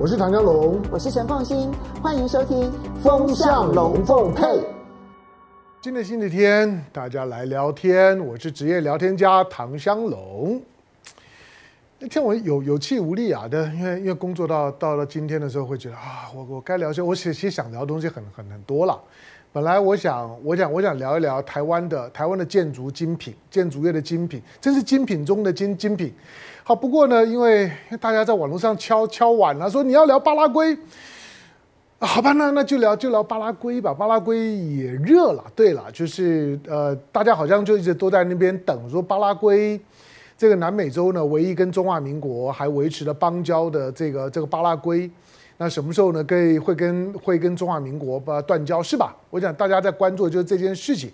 我是唐江龙，我是陈凤新，欢迎收听《风向龙凤配》。今天星期天，大家来聊天。我是职业聊天家唐香龙。那天我有有气无力啊，的，因为因为工作到到了今天的时候，会觉得啊，我我该聊些，我其实想聊的东西很很很多了。本来我想我想我想聊一聊台湾的台湾的建筑精品，建筑业的精品，真是精品中的精精品。好，不过呢，因为大家在网络上敲敲碗了，说你要聊巴拉圭，好吧，那那就聊就聊巴拉圭吧。巴拉圭也热了，对了，就是呃，大家好像就一直都在那边等，说巴拉圭这个南美洲呢，唯一跟中华民国还维持了邦交的这个这个巴拉圭，那什么时候呢，可以会跟会跟中华民国吧断交是吧？我想大家在关注的就是这件事情。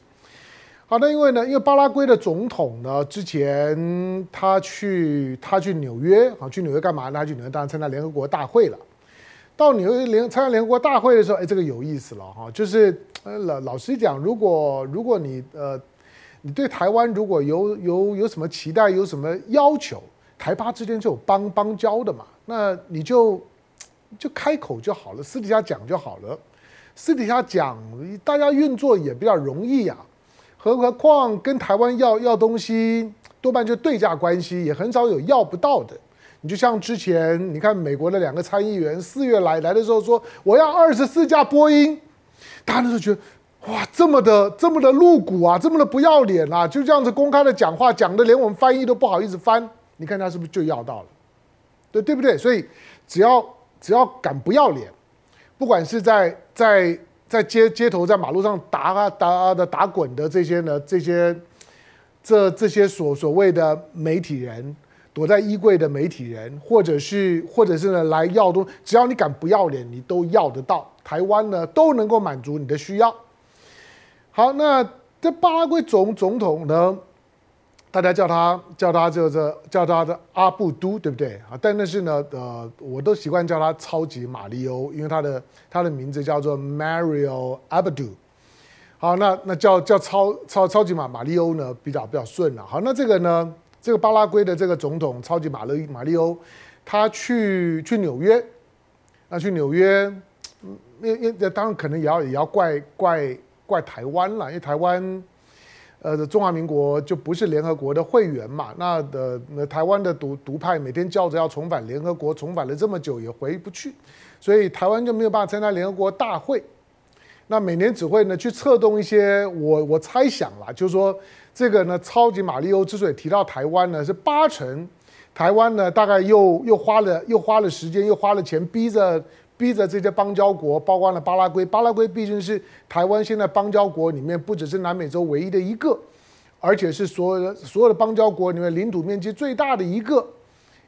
好的，因为呢，因为巴拉圭的总统呢，之前他去他去纽约啊，去纽约干嘛？他去纽约当然参加联合国大会了。到纽约联参加联合国大会的时候，哎，这个有意思了哈，就是呃老老实讲，如果如果你呃你对台湾如果有有有什么期待，有什么要求，台巴之间就有邦邦交的嘛，那你就就开口就好了，私底下讲就好了，私底下讲，大家运作也比较容易呀、何况跟台湾要要东西，多半就对价关系，也很少有要不到的。你就像之前，你看美国的两个参议员四月来来的时候说，我要二十四架波音，大家都觉得哇，这么的这么的露骨啊，这么的不要脸啊，就这样子公开的讲话，讲的连我们翻译都不好意思翻。你看他是不是就要到了？对对不对？所以只要只要敢不要脸，不管是在在。在街街头，在马路上打啊打啊的打滚的这些呢，这些这这些所所谓的媒体人，躲在衣柜的媒体人，或者是或者是呢来要东，只要你敢不要脸，你都要得到。台湾呢都能够满足你的需要。好，那这巴拉圭总总统呢？大家叫他叫他这这叫他的阿布都，对不对啊？但那是呢，呃，我都习惯叫他超级马里欧，因为他的他的名字叫做 Mario Abdu。好，那那叫叫超超超级马马里欧呢，比较比较顺了。好，那这个呢，这个巴拉圭的这个总统超级马里马里欧，他去去纽约，那去纽约，因因当然可能也要也要怪怪怪台湾了，因为台湾。呃，中华民国就不是联合国的会员嘛？那的那台湾的独独派每天叫着要重返联合国，重返了这么久也回不去，所以台湾就没有办法参加联合国大会。那每年只会呢去策动一些，我我猜想啦，就是说这个呢，超级马里欧之所以提到台湾呢，是八成台湾呢大概又又花了又花了时间又花了钱逼着。逼着这些邦交国，包括了巴拉圭。巴拉圭毕竟是台湾现在邦交国里面不只是南美洲唯一的一个，而且是所有的所有的邦交国里面领土面积最大的一个，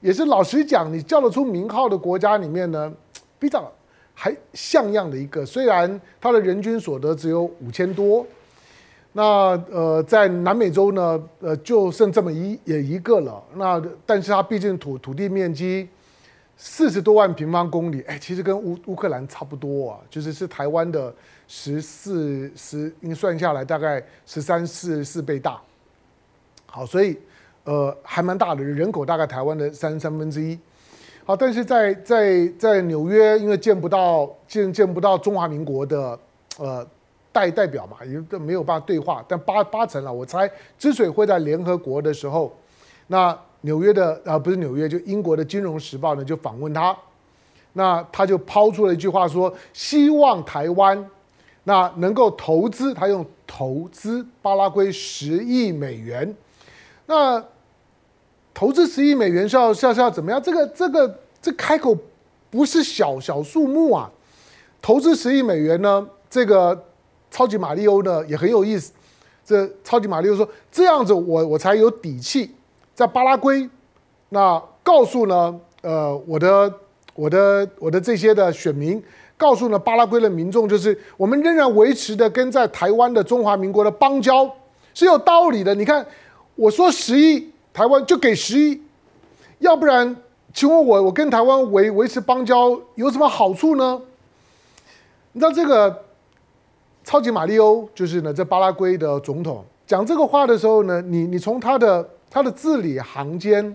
也是老实讲，你叫得出名号的国家里面呢，比较还像样的一个。虽然它的人均所得只有五千多，那呃，在南美洲呢，呃，就剩这么一也一个了。那但是它毕竟土土地面积。四十多万平方公里，哎，其实跟乌乌克兰差不多啊，就是是台湾的十四十，应该算下来大概十三四四倍大。好，所以呃还蛮大的，人口大概台湾的三三分之一。好，但是在在在纽约，因为见不到见见不到中华民国的呃代代表嘛，也都没有办法对话。但八八成了，我猜之所以会在联合国的时候，那。纽约的啊，不是纽约，就英国的《金融时报》呢，就访问他，那他就抛出了一句话说，希望台湾那能够投资，他用投资巴拉圭十亿美元，那投资十亿美元是要是要是要怎么样？这个这个这开口不是小小数目啊，投资十亿美元呢，这个超级马里欧呢也很有意思，这超级马里欧说这样子我我才有底气。在巴拉圭，那告诉呢，呃，我的我的我的这些的选民，告诉呢巴拉圭的民众，就是我们仍然维持的跟在台湾的中华民国的邦交是有道理的。你看，我说十亿，台湾就给十亿，要不然，请问我我跟台湾维维持邦交有什么好处呢？你知道这个超级马里欧就是呢，在巴拉圭的总统讲这个话的时候呢，你你从他的。他的字里行间，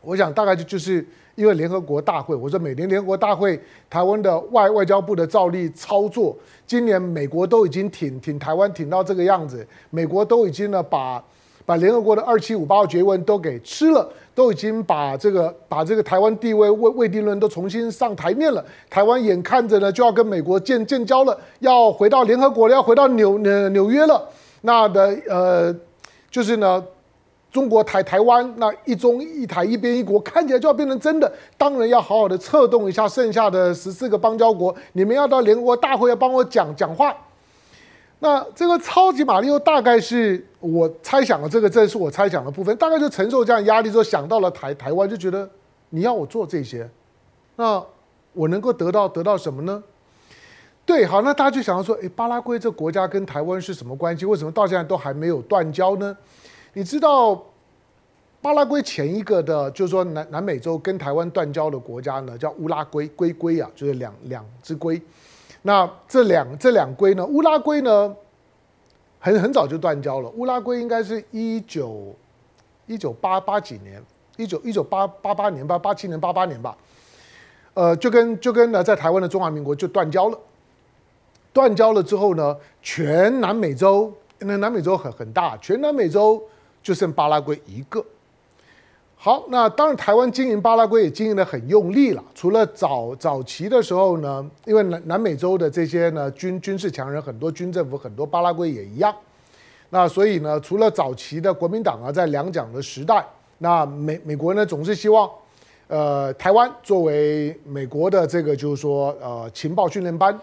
我想大概就就是因为联合国大会，我说每年联合国大会，台湾的外外交部的照例操作，今年美国都已经挺挺台湾挺到这个样子，美国都已经呢把把联合国的二七五八号决文都给吃了，都已经把这个把这个台湾地位未未定论都重新上台面了，台湾眼看着呢就要跟美国建建交了，要回到联合国，要回到纽纽纽约了，那的呃就是呢。中国台台湾那一中一台一边一国看起来就要变成真的，当然要好好的策动一下剩下的十四个邦交国，你们要到联合国大会要帮我讲讲话。那这个超级玛利欧大概是我猜想的，这个这是我猜想的部分，大概就承受这样压力之后想到了台台湾，就觉得你要我做这些，那我能够得到得到什么呢？对，好，那大家就想要说，诶，巴拉圭这国家跟台湾是什么关系？为什么到现在都还没有断交呢？你知道巴拉圭前一个的，就是说南南美洲跟台湾断交的国家呢，叫乌拉圭，龟龟啊，就是两两只龟。那这两这两龟呢，乌拉圭呢，很很早就断交了。乌拉圭应该是一九一九八八几年，一九一九八八八年吧，八七年八八年吧。呃，就跟就跟呢，在台湾的中华民国就断交了。断交了之后呢，全南美洲，那南美洲很很大，全南美洲。就剩巴拉圭一个。好，那当然台湾经营巴拉圭也经营得很用力了。除了早早期的时候呢，因为南南美洲的这些呢军军事强人很多，军政府很多，巴拉圭也一样。那所以呢，除了早期的国民党啊，在两蒋的时代，那美美国呢总是希望，呃，台湾作为美国的这个就是说呃情报训练班，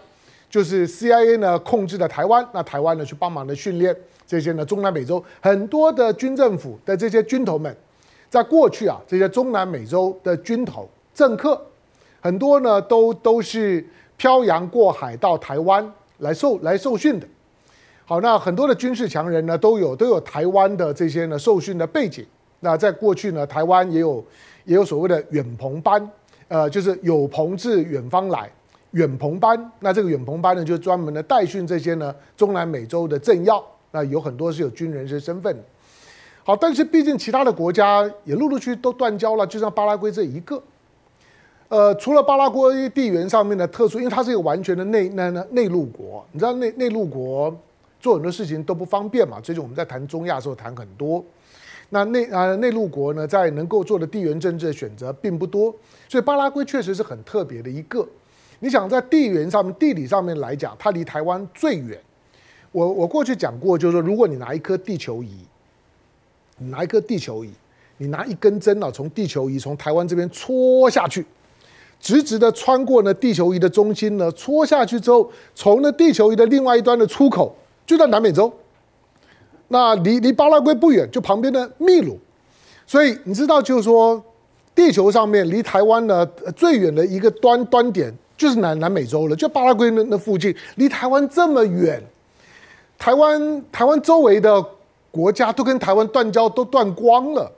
就是 CIA 呢控制的台湾，那台湾呢去帮忙的训练。这些呢，中南美洲很多的军政府的这些军头们，在过去啊，这些中南美洲的军头政客，很多呢都都是漂洋过海到台湾来受来受训的。好，那很多的军事强人呢，都有都有台湾的这些呢受训的背景。那在过去呢，台湾也有也有所谓的远朋班，呃，就是有朋自远方来，远朋班。那这个远朋班呢，就专门的带训这些呢中南美洲的政要。那有很多是有军人身身份，好，但是毕竟其他的国家也陆陆续续都断交了，就像巴拉圭这一个，呃，除了巴拉圭地缘上面的特殊，因为它是一个完全的内内内陆国，你知道内内陆国做很多事情都不方便嘛。最近我们在谈中亚的时候谈很多，那内啊内陆国呢，在能够做的地缘政治的选择并不多，所以巴拉圭确实是很特别的一个。你想在地缘上面、地理上面来讲，它离台湾最远。我我过去讲过，就是说，如果你拿一颗地球仪，你拿一颗地球仪，你拿一根针啊，从地球仪从台湾这边戳下去，直直的穿过呢地球仪的中心呢，戳下去之后，从那地球仪的另外一端的出口就在南美洲，那离离巴拉圭不远，就旁边的秘鲁，所以你知道，就是说，地球上面离台湾呢最远的一个端端点就是南南美洲了，就巴拉圭那那附近，离台湾这么远。台湾台湾周围的国家都跟台湾断交，都断光了，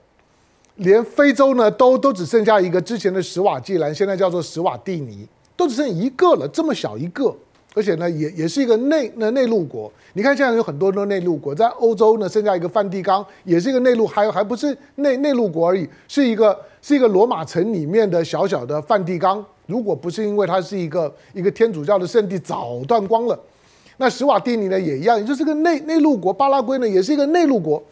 连非洲呢都都只剩下一个之前的史瓦济兰，现在叫做史瓦蒂尼，都只剩一个了，这么小一个，而且呢也也是一个内那内陆国。你看现在有很多的内陆国，在欧洲呢剩下一个梵蒂冈，也是一个内陆，还还不是内内陆国而已，是一个是一个罗马城里面的小小的梵蒂冈。如果不是因为它是一个一个天主教的圣地，早断光了。那史瓦蒂尼呢也一样，也就是个内内陆国。巴拉圭呢也是一个内陆国。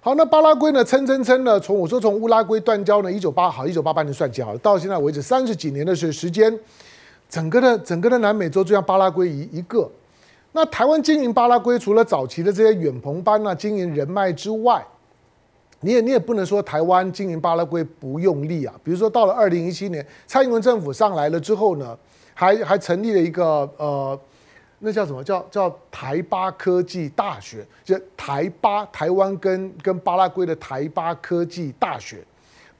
好，那巴拉圭呢，蹭蹭蹭呢，从我说从乌拉圭断交呢，一九八好，一九八八年算起好了，到现在为止三十几年的时时间，整个的整个的南美洲就像巴拉圭一一个。那台湾经营巴拉圭，除了早期的这些远朋班啊，经营人脉之外，你也你也不能说台湾经营巴拉圭不用力啊。比如说到了二零一七年，蔡英文政府上来了之后呢，还还成立了一个呃。那叫什么？叫叫台巴科技大学，就台巴台湾跟跟巴拉圭的台巴科技大学，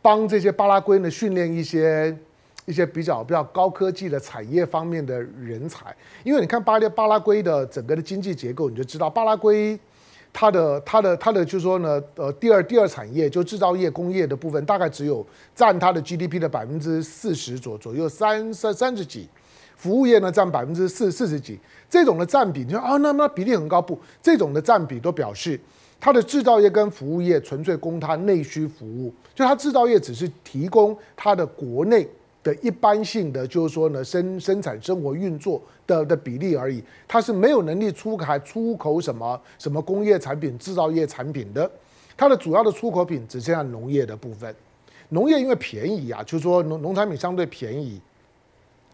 帮这些巴拉圭呢训练一些一些比较比较高科技的产业方面的人才。因为你看巴列巴拉圭的整个的经济结构，你就知道巴拉圭它的它的它的就是说呢，呃，第二第二产业就制造业工业的部分，大概只有占它的 GDP 的百分之四十左左右，三三三十几。服务业呢占百分之四四十几，这种的占比，你说啊，那那比例很高不？这种的占比都表示，它的制造业跟服务业纯粹供它内需服务，就它制造业只是提供它的国内的一般性的，就是说呢生生产生活运作的的比例而已，它是没有能力出海出口什么什么工业产品、制造业产品的，它的主要的出口品只剩下农业的部分。农业因为便宜啊，就是说农农产品相对便宜，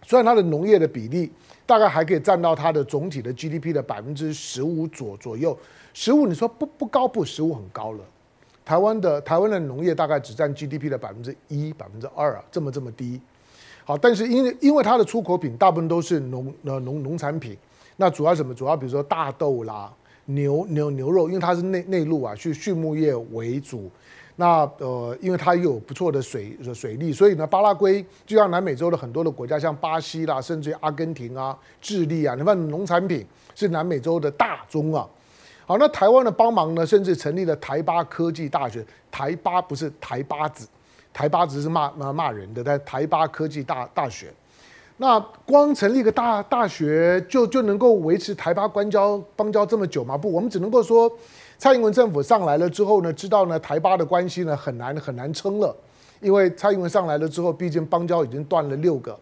虽然它的农业的比例大概还可以占到它的总体的 GDP 的百分之十五左左右，十五你说不不高不，十五很高了。台湾的台湾的农业大概只占 GDP 的百分之一、百分之二啊，这么这么低。好，但是因为因为它的出口品大部分都是农呃农农产品，那主要什么？主要比如说大豆啦、牛牛牛肉，因为它是内内陆啊，去畜牧业为主。那呃，因为它有不错的水水利，所以呢，巴拉圭就像南美洲的很多的国家，像巴西啦，甚至阿根廷啊、智利啊，你看农产品是南美洲的大宗啊。好，那台湾的帮忙呢，甚至成立了台巴科技大学。台巴不是台巴子，台巴子是骂骂骂人的，但台巴科技大大学。那光成立一个大大学就就能够维持台巴邦交邦交这么久吗？不，我们只能够说。蔡英文政府上来了之后呢，知道呢台巴的关系呢很难很难撑了，因为蔡英文上来了之后，毕竟邦交已经断了六个，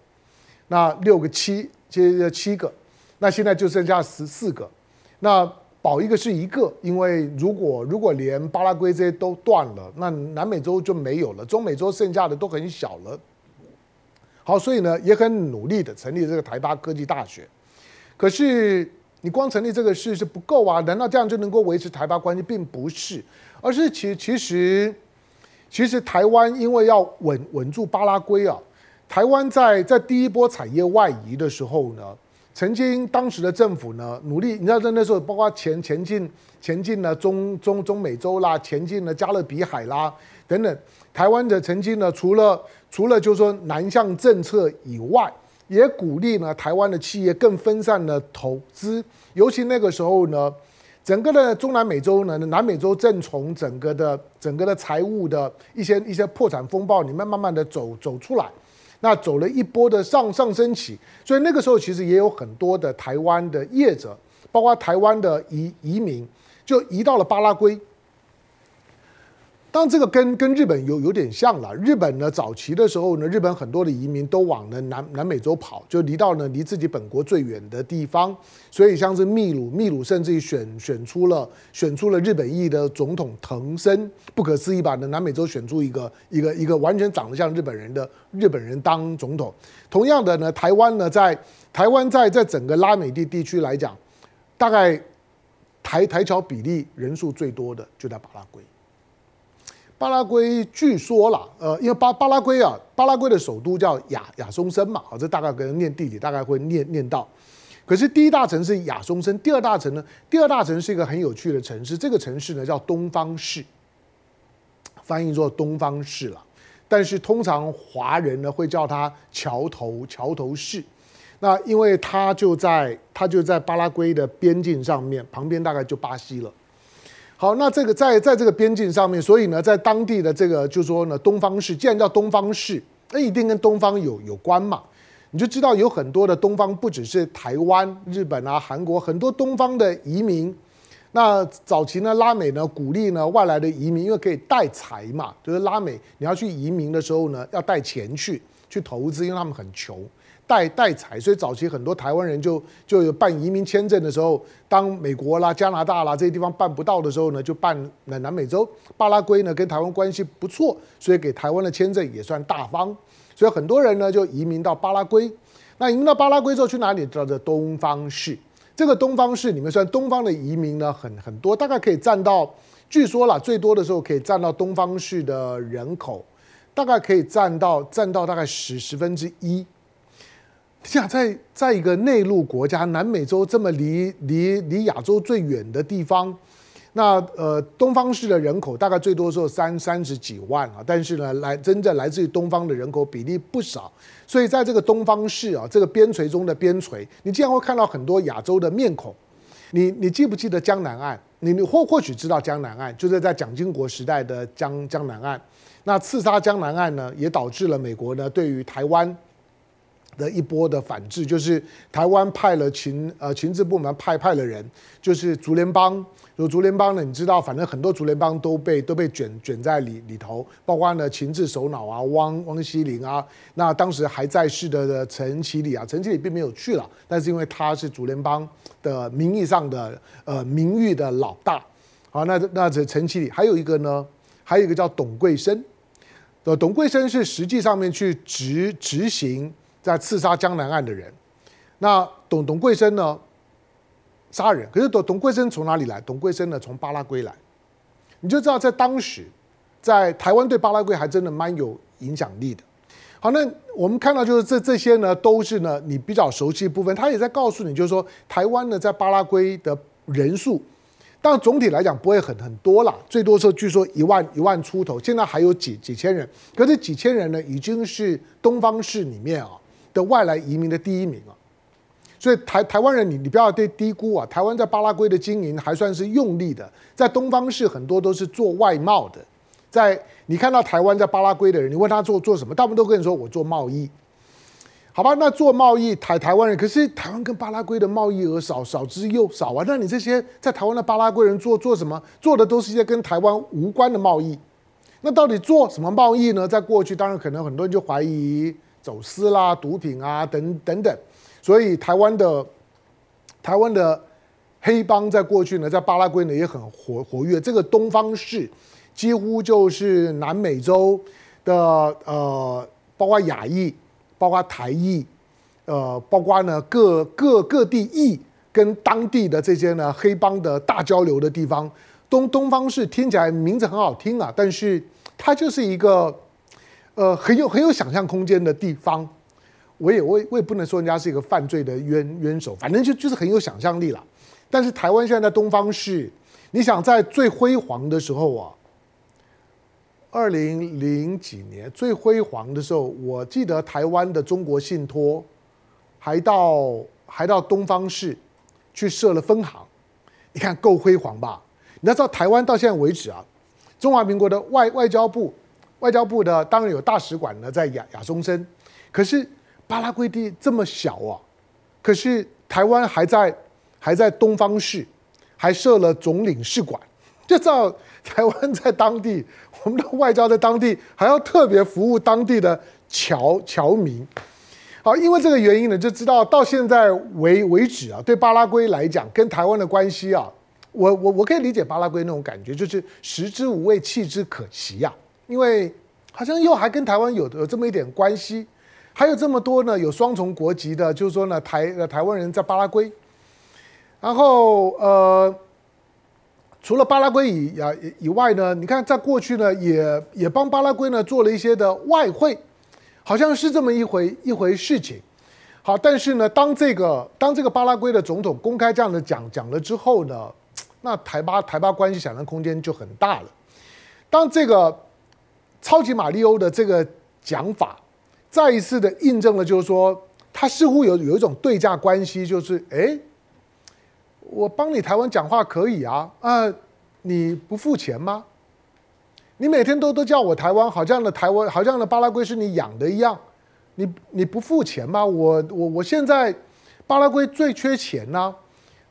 那六个七接着七个，那现在就剩下十四个，那保一个是一个，因为如果如果连巴拉圭这些都断了，那南美洲就没有了，中美洲剩下的都很小了。好，所以呢也很努力的成立这个台巴科技大学，可是。你光成立这个事是不够啊？难道这样就能够维持台巴关系？并不是，而是其其实其实台湾因为要稳稳住巴拉圭啊，台湾在在第一波产业外移的时候呢，曾经当时的政府呢努力，你知道在那时候包括前前进前进了中中中美洲啦，前进了加勒比海啦等等，台湾的曾经呢除了除了就是说南向政策以外。也鼓励呢，台湾的企业更分散的投资，尤其那个时候呢，整个的中南美洲呢，南美洲正从整个的整个的财务的一些一些破产风暴里面慢慢的走走出来，那走了一波的上上升期，所以那个时候其实也有很多的台湾的业者，包括台湾的移移民，就移到了巴拉圭。当，这个跟跟日本有有点像了。日本呢，早期的时候呢，日本很多的移民都往呢南南美洲跑，就离到呢离自己本国最远的地方。所以像是秘鲁，秘鲁甚至于选选出了选出了日本裔的总统藤森，不可思议吧？呢南美洲选出一个一个一个完全长得像日本人的日本人当总统。同样的呢，台湾呢，在台湾在在整个拉美地地区来讲，大概台台侨比例人数最多的就在巴拉圭。巴拉圭据说啦，呃，因为巴巴拉圭啊，巴拉圭的首都叫亚亚松森嘛，好，这大概可能念地理大概会念念到。可是第一大城是亚松森，第二大城呢？第二大城是一个很有趣的城市，这个城市呢叫东方市，翻译作东方市了。但是通常华人呢会叫它桥头桥头市。那因为它就在它就在巴拉圭的边境上面，旁边大概就巴西了。好，那这个在在这个边境上面，所以呢，在当地的这个就是说呢，东方市既然叫东方市，那一定跟东方有有关嘛。你就知道有很多的东方，不只是台湾、日本啊、韩国，很多东方的移民。那早期呢，拉美呢鼓励呢外来的移民，因为可以带财嘛，就是拉美你要去移民的时候呢，要带钱去去投资，因为他们很穷。带带财，所以早期很多台湾人就就有办移民签证的时候，当美国啦、加拿大啦这些地方办不到的时候呢，就办南南美洲巴拉圭呢跟台湾关系不错，所以给台湾的签证也算大方，所以很多人呢就移民到巴拉圭。那移民到巴拉圭之后去哪里？叫做东方市。这个东方市里面算东方的移民呢很很多，大概可以占到，据说啦最多的时候可以占到东方市的人口，大概可以占到占到大概十十分之一。像在在一个内陆国家，南美洲这么离离离亚洲最远的地方，那呃东方市的人口大概最多时候三三十几万啊，但是呢来真正来自于东方的人口比例不少，所以在这个东方市啊，这个边陲中的边陲，你经常会看到很多亚洲的面孔。你你记不记得江南岸？你你或或许知道江南岸，就是在蒋经国时代的江江南岸。那刺杀江南岸呢，也导致了美国呢对于台湾。的一波的反制，就是台湾派了情呃情治部门派派了人，就是竹联帮。有竹联帮呢，你知道，反正很多竹联帮都被都被卷卷在里里头，包括呢情治首脑啊，汪汪希玲啊，那当时还在世的的陈其礼啊，陈其礼并没有去了，但是因为他是竹联帮的名义上的呃名誉的老大，好，那那这陈其礼还有一个呢，还有一个叫董桂生，呃，董桂生是实际上面去执执行在刺杀江南案的人，那董董桂生呢？杀人，可是董董桂生从哪里来？董桂生呢，从巴拉圭来，你就知道在当时，在台湾对巴拉圭还真的蛮有影响力的。好，那我们看到就是这这些呢，都是呢你比较熟悉的部分。他也在告诉你，就是说台湾呢在巴拉圭的人数，但总体来讲不会很很多啦，最多时候据说一万一万出头，现在还有几几千人。可是几千人呢，已经是东方市里面啊的外来移民的第一名啊。所以台台湾人，你你不要对低估啊！台湾在巴拉圭的经营还算是用力的，在东方市很多都是做外贸的。在你看到台湾在巴拉圭的人，你问他做做什么，大部分都跟你说我做贸易。好吧，那做贸易台台湾人，可是台湾跟巴拉圭的贸易额少少之又少啊！那你这些在台湾的巴拉圭人做做什么？做的都是一些跟台湾无关的贸易。那到底做什么贸易呢？在过去，当然可能很多人就怀疑走私啦、毒品啊等等等。所以台湾的台湾的黑帮在过去呢，在巴拉圭呢也很活活跃。这个东方市几乎就是南美洲的呃，包括亚裔，包括台裔，呃，包括呢各各各地裔跟当地的这些呢黑帮的大交流的地方。东东方市听起来名字很好听啊，但是它就是一个呃很有很有想象空间的地方。我也我也我也不能说人家是一个犯罪的冤冤手，反正就就是很有想象力了。但是台湾现在在东方市，你想在最辉煌的时候啊，二零零几年最辉煌的时候，我记得台湾的中国信托还到还到东方市去设了分行，你看够辉煌吧？你要知道台湾到现在为止啊，中华民国的外外交部外交部的当然有大使馆呢在亚亚松森，可是。巴拉圭地这么小啊，可是台湾还在还在东方市，还设了总领事馆，就知道台湾在当地，我们的外交在当地还要特别服务当地的侨侨民。好，因为这个原因呢，就知道到现在为为止啊，对巴拉圭来讲，跟台湾的关系啊，我我我可以理解巴拉圭那种感觉，就是食之无味，弃之可惜呀，因为好像又还跟台湾有有这么一点关系。还有这么多呢，有双重国籍的，就是说呢，台呃台湾人在巴拉圭，然后呃，除了巴拉圭以啊以外呢，你看在过去呢，也也帮巴拉圭呢做了一些的外汇，好像是这么一回一回事情。好，但是呢，当这个当这个巴拉圭的总统公开这样的讲讲了之后呢，那台巴台巴关系想象空间就很大了。当这个超级玛利欧的这个讲法。再一次的印证了，就是说，他似乎有有一种对价关系，就是，哎，我帮你台湾讲话可以啊，啊，你不付钱吗？你每天都都叫我台湾，好像的台湾，好像的巴拉圭是你养的一样，你你不付钱吗？我我我现在巴拉圭最缺钱呐、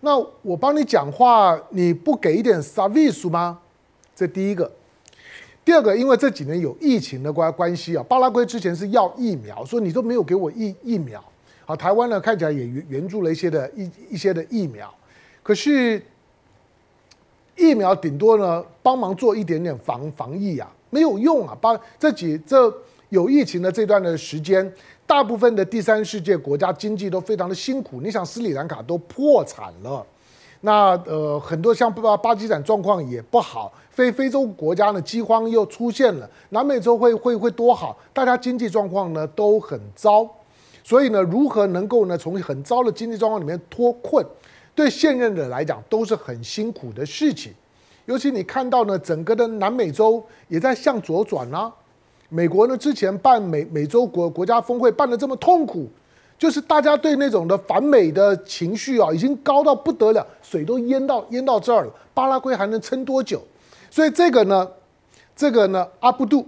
那我帮你讲话，你不给一点 service 吗？这第一个。第二个，因为这几年有疫情的关关系啊，巴拉圭之前是要疫苗，说你都没有给我疫疫苗，好，台湾呢看起来也援援助了一些的一一些的疫苗，可是疫苗顶多呢帮忙做一点点防防疫啊，没有用啊。把这几这有疫情的这段的时间，大部分的第三世界国家经济都非常的辛苦，你想斯里兰卡都破产了。那呃，很多像巴巴基斯坦状况也不好，非非洲国家呢饥荒又出现了，南美洲会会会多好？大家经济状况呢都很糟，所以呢，如何能够呢从很糟的经济状况里面脱困，对现任的来讲都是很辛苦的事情。尤其你看到呢，整个的南美洲也在向左转啊，美国呢之前办美美洲国国家峰会办得这么痛苦。就是大家对那种的反美的情绪啊，已经高到不得了，水都淹到淹到这儿了。巴拉圭还能撑多久？所以这个呢，这个呢，阿布杜，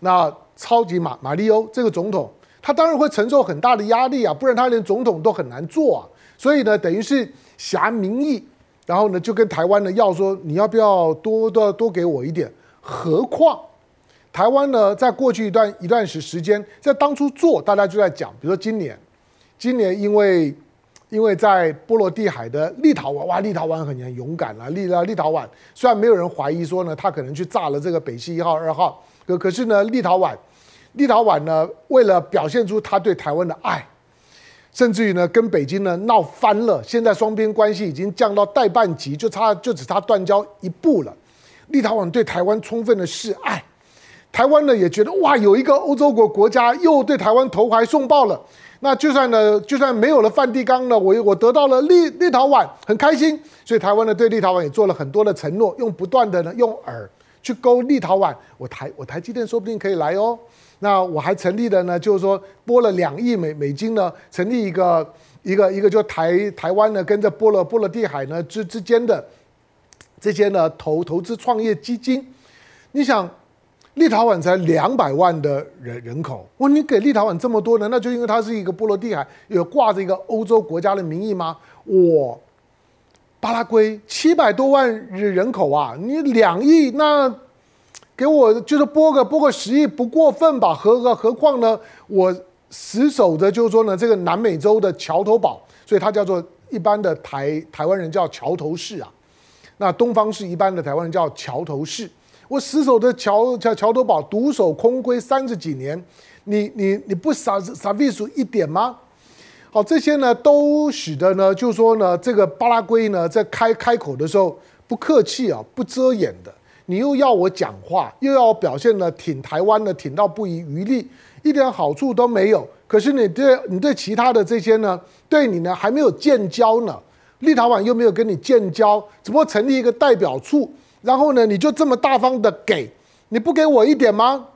那超级马马利欧这个总统，他当然会承受很大的压力啊，不然他连总统都很难做啊。所以呢，等于是挟民意，然后呢就跟台湾呢要说，你要不要多多多给我一点？何况台湾呢，在过去一段一段时时间，在当初做，大家就在讲，比如说今年，今年因为因为在波罗的海的立陶宛，哇，立陶宛很很勇敢啊，立了立陶宛虽然没有人怀疑说呢，他可能去炸了这个北溪一号、二号，可可是呢，立陶宛，立陶宛呢，为了表现出他对台湾的爱。甚至于呢，跟北京呢闹翻了，现在双边关系已经降到代办级，就差就只差断交一步了。立陶宛对台湾充分的示爱，台湾呢也觉得哇，有一个欧洲国国家又对台湾投怀送抱了。那就算呢，就算没有了梵蒂冈呢，我我得到了立立陶宛，很开心。所以台湾呢对立陶宛也做了很多的承诺，用不断的呢用饵去勾立陶宛，我台我台积电说不定可以来哦。那我还成立了呢，就是说拨了两亿美美金呢，成立一个一个一个就台台湾呢跟着波罗波罗的海呢之之间的这些呢投投资创业基金。你想，立陶宛才两百万的人人口，我你给立陶宛这么多呢？那就因为它是一个波罗的海，有挂着一个欧洲国家的名义吗？我巴拉圭七百多万人人口啊，你两亿那。给我就是拨个拨个十亿不过分吧？何何何况呢？我死守的就是说呢，这个南美洲的桥头堡，所以它叫做一般的台台湾人叫桥头市啊。那东方是一般的台湾人叫桥头市。我死守的桥桥桥头堡独守空闺三十几年，你你你不傻傻避暑一点吗？好，这些呢都使得呢，就是说呢，这个巴拉圭呢在开开口的时候不客气啊，不遮掩的。你又要我讲话，又要表现呢，挺台湾的，挺到不遗余力，一点好处都没有。可是你对你对其他的这些呢，对你呢还没有建交呢，立陶宛又没有跟你建交，只不过成立一个代表处，然后呢，你就这么大方的给，你不给我一点吗？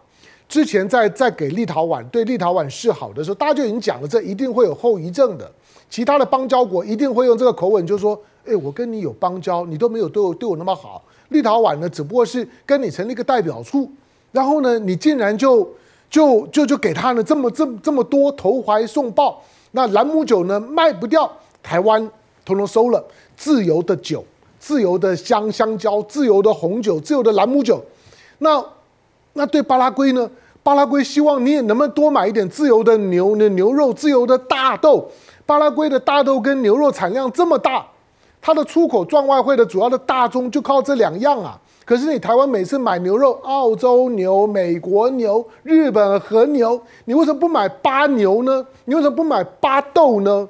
之前在在给立陶宛对立陶宛示好的时候，大家就已经讲了，这一定会有后遗症的。其他的邦交国一定会用这个口吻，就说，哎，我跟你有邦交，你都没有对我对我那么好。立陶宛呢，只不过是跟你成立一个代表处，然后呢，你竟然就就就就给他呢这么这么这么多投怀送抱，那兰姆酒呢卖不掉，台湾统统收了，自由的酒，自由的香香蕉，自由的红酒，自由的兰姆酒，那那对巴拉圭呢？巴拉圭希望你也能不能多买一点自由的牛的牛肉，自由的大豆，巴拉圭的大豆跟牛肉产量这么大。它的出口赚外汇的主要的大宗就靠这两样啊！可是你台湾每次买牛肉，澳洲牛、美国牛、日本和牛，你为什么不买巴牛呢？你为什么不买巴豆呢？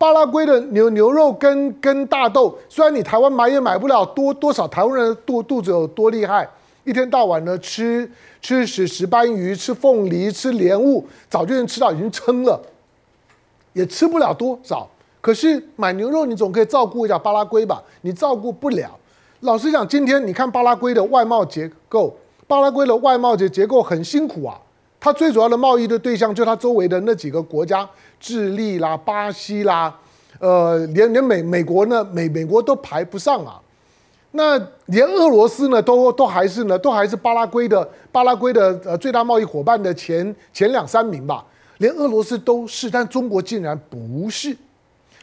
巴拉圭的牛牛肉跟跟大豆，虽然你台湾买也买不了多多少，台湾人肚肚子有多厉害，一天到晚的吃吃石石斑鱼、吃凤梨、吃莲雾，早就能吃到已经撑了，也吃不了多少。可是买牛肉，你总可以照顾一下巴拉圭吧？你照顾不了。老实讲，今天你看巴拉圭的外贸结构，巴拉圭的外贸结结构很辛苦啊。它最主要的贸易的对象就它周围的那几个国家，智利啦、巴西啦，呃，连连美美国呢，美美国都排不上啊。那连俄罗斯呢，都都还是呢，都还是巴拉圭的巴拉圭的呃最大贸易伙伴的前前两三名吧。连俄罗斯都是，但中国竟然不是。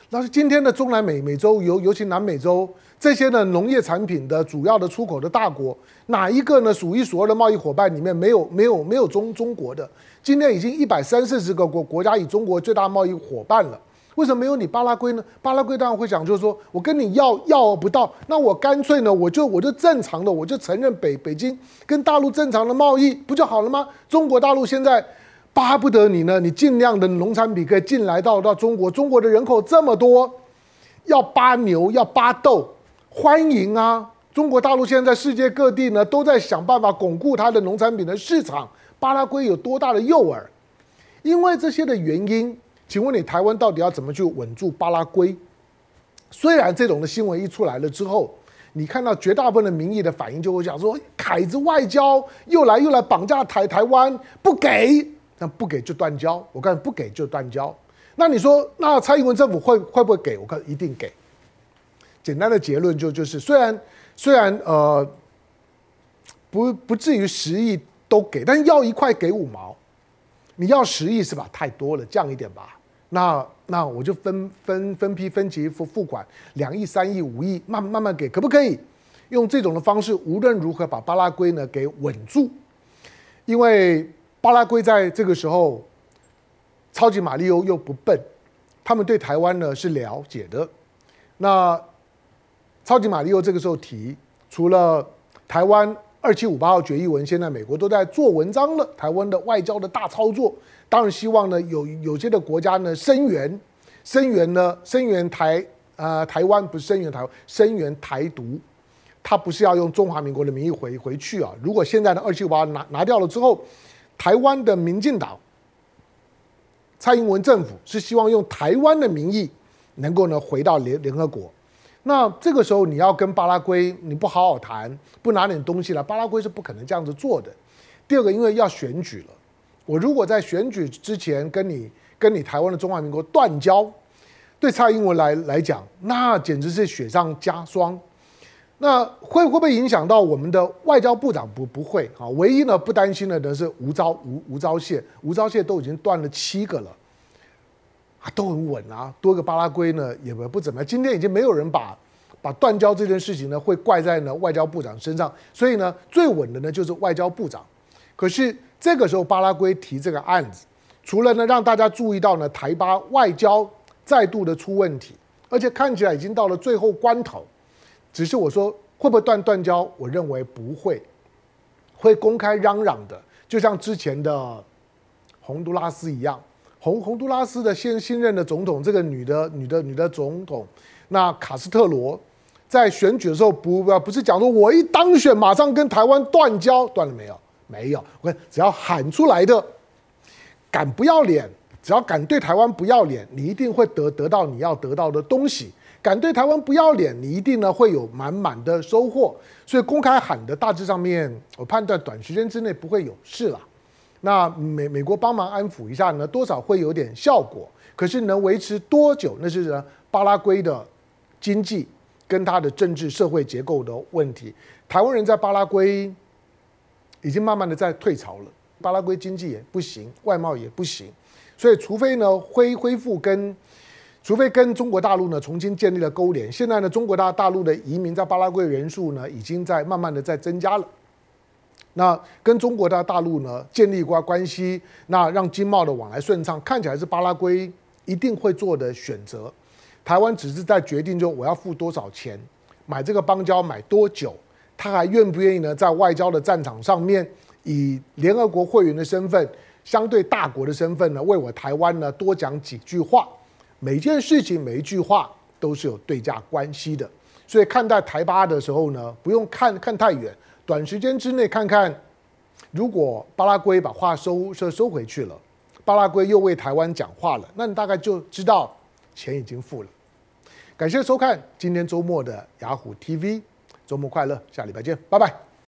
那是今天的中南美美洲，尤尤其南美洲这些呢农业产品的主要的出口的大国，哪一个呢数一数二的贸易伙伴里面没有没有没有中中国的？今天已经一百三四十个国国家以中国最大贸易伙伴了，为什么没有你巴拉圭呢？巴拉圭当然会想，就是说我跟你要要不到，那我干脆呢，我就我就正常的，我就承认北北京跟大陆正常的贸易不就好了吗？中国大陆现在。巴不得你呢，你尽量的农产品可以进来到到中国，中国的人口这么多，要巴牛要巴豆，欢迎啊！中国大陆现在在世界各地呢都在想办法巩固它的农产品的市场。巴拉圭有多大的诱饵？因为这些的原因，请问你台湾到底要怎么去稳住巴拉圭？虽然这种的新闻一出来了之后，你看到绝大部分的民意的反应就会讲说，凯子外交又来又来绑架台台湾，不给。那不给就断交，我告诉你不给就断交。那你说，那蔡英文政府会会不会给？我告诉你一定给。简单的结论就就是，虽然虽然呃不不至于十亿都给，但要一块给五毛。你要十亿是吧？太多了，降一点吧。那那我就分分分批分期付付款，两亿、三亿、五亿，慢慢慢给，可不可以？用这种的方式，无论如何把巴拉圭呢给稳住，因为巴拉圭在这个时候，超级马里欧又不笨，他们对台湾呢是了解的。那超级玛利欧这个时候提，除了台湾二七五八号决议文，现在美国都在做文章了，台湾的外交的大操作。当然希望呢，有有些的国家呢声援，声援呢声援台呃台湾不是声援台湾，声援台独，他不是要用中华民国的名义回回去啊。如果现在的二七五八拿拿掉了之后，台湾的民进党蔡英文政府是希望用台湾的名义能够呢回到联联合国。那这个时候你要跟巴拉圭你不好好谈，不拿点东西来，巴拉圭是不可能这样子做的。第二个，因为要选举了。我如果在选举之前跟你跟你台湾的中华民国断交，对蔡英文来来讲，那简直是雪上加霜。那会会不会影响到我们的外交部长？不不会啊，唯一呢不担心的呢是吴钊吴吴钊燮，吴钊燮都已经断了七个了，都很稳啊，多个巴拉圭呢也不不怎么样。今天已经没有人把把断交这件事情呢会怪在呢外交部长身上，所以呢最稳的呢就是外交部长。可是。这个时候，巴拉圭提这个案子，除了呢让大家注意到呢台巴外交再度的出问题，而且看起来已经到了最后关头。只是我说会不会断断交？我认为不会，会公开嚷嚷的，就像之前的洪都拉斯一样。洪洪都拉斯的现新任的总统，这个女的女的女的总统，那卡斯特罗在选举的时候不不是讲说我一当选马上跟台湾断交，断了没有？没有，我看只要喊出来的，敢不要脸，只要敢对台湾不要脸，你一定会得得到你要得到的东西。敢对台湾不要脸，你一定呢会有满满的收获。所以公开喊的，大致上面，我判断短时间之内不会有事了。那美美国帮忙安抚一下呢，多少会有点效果。可是能维持多久，那是呢巴拉圭的经济跟它的政治社会结构的问题。台湾人在巴拉圭。已经慢慢的在退潮了，巴拉圭经济也不行，外贸也不行，所以除非呢恢恢复跟，除非跟中国大陆呢重新建立了勾连。现在呢中国大大陆的移民在巴拉圭人数呢已经在慢慢的在增加了。那跟中国大大陆呢建立过关系，那让经贸的往来顺畅，看起来是巴拉圭一定会做的选择。台湾只是在决定，就我要付多少钱买这个邦交，买多久。他还愿不愿意呢？在外交的战场上面，以联合国会员的身份，相对大国的身份呢，为我台湾呢多讲几句话。每件事情每一句话都是有对价关系的，所以看待台巴的时候呢，不用看看太远，短时间之内看看，如果巴拉圭把话收收收回去了，巴拉圭又为台湾讲话了，那你大概就知道钱已经付了。感谢收看今天周末的雅虎 TV。周末快乐，下礼拜见，拜拜。